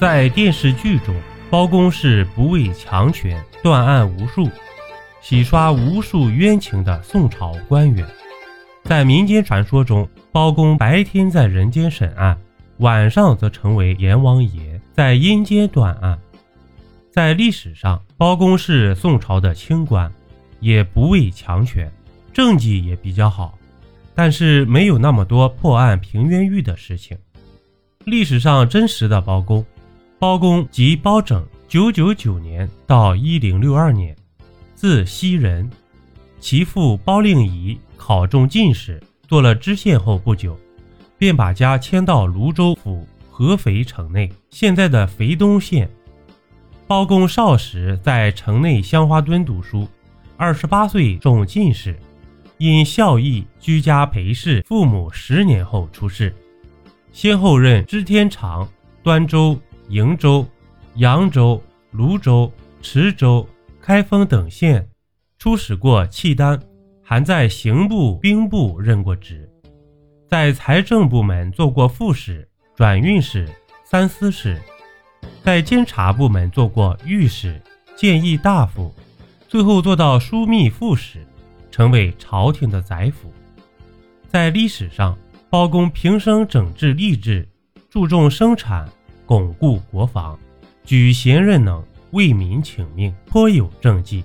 在电视剧中，包公是不畏强权、断案无数、洗刷无数冤情的宋朝官员。在民间传说中，包公白天在人间审案，晚上则成为阎王爷，在阴间断案。在历史上，包公是宋朝的清官，也不畏强权，政绩也比较好，但是没有那么多破案平冤狱的事情。历史上真实的包公。包公即包拯，九九九年到一零六二年，字熙仁，其父包令仪考中进士，做了知县后不久，便把家迁到泸州府合肥城内（现在的肥东县）。包公少时在城内香花墩读书，二十八岁中进士，因孝义居家陪侍父母十年后出仕，先后任知天长、端州。瀛州、扬州、泸州、池州、开封等县，出使过契丹，还在刑部、兵部任过职，在财政部门做过副使、转运使、三司使，在监察部门做过御史、谏议大夫，最后做到枢密副使，成为朝廷的宰辅。在历史上，包公平生整治吏治，注重生产。巩固国防，举贤任能，为民请命，颇有政绩，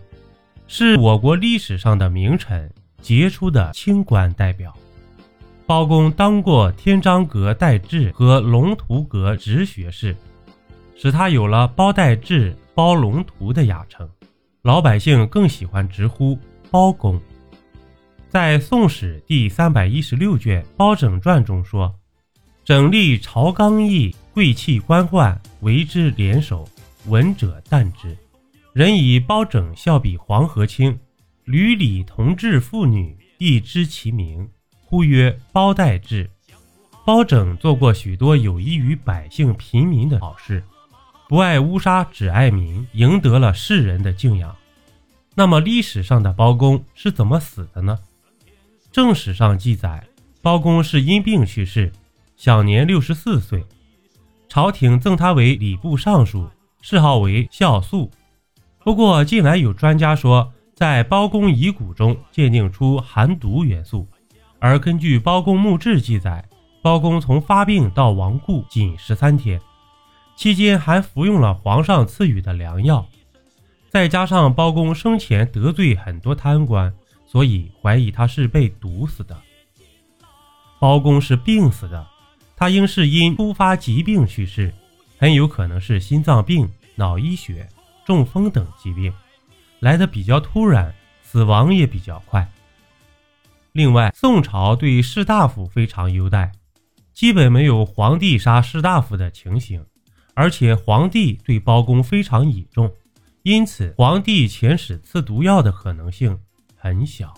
是我国历史上的名臣，杰出的清官代表。包公当过天章阁待制和龙图阁直学士，使他有了包待制、包龙图的雅称，老百姓更喜欢直呼包公。在《宋史》第三百一十六卷《包拯传》中说：“整立朝纲议。”贵气官宦为之联手，闻者惮之。人以包拯孝比黄河清，吕礼同治妇女，亦知其名，呼曰包待制。包拯做过许多有益于百姓平民的好事，不爱乌纱，只爱民，赢得了世人的敬仰。那么历史上的包公是怎么死的呢？正史上记载，包公是因病去世，享年六十四岁。朝廷赠他为礼部尚书，谥号为孝肃。不过近来有专家说，在包公遗骨中鉴定出寒毒元素，而根据包公墓志记载，包公从发病到亡故仅十三天，期间还服用了皇上赐予的良药，再加上包公生前得罪很多贪官，所以怀疑他是被毒死的。包公是病死的。他应是因突发疾病去世，很有可能是心脏病、脑溢血、中风等疾病，来的比较突然，死亡也比较快。另外，宋朝对士大夫非常优待，基本没有皇帝杀士大夫的情形，而且皇帝对包公非常倚重，因此皇帝遣使赐毒药的可能性很小。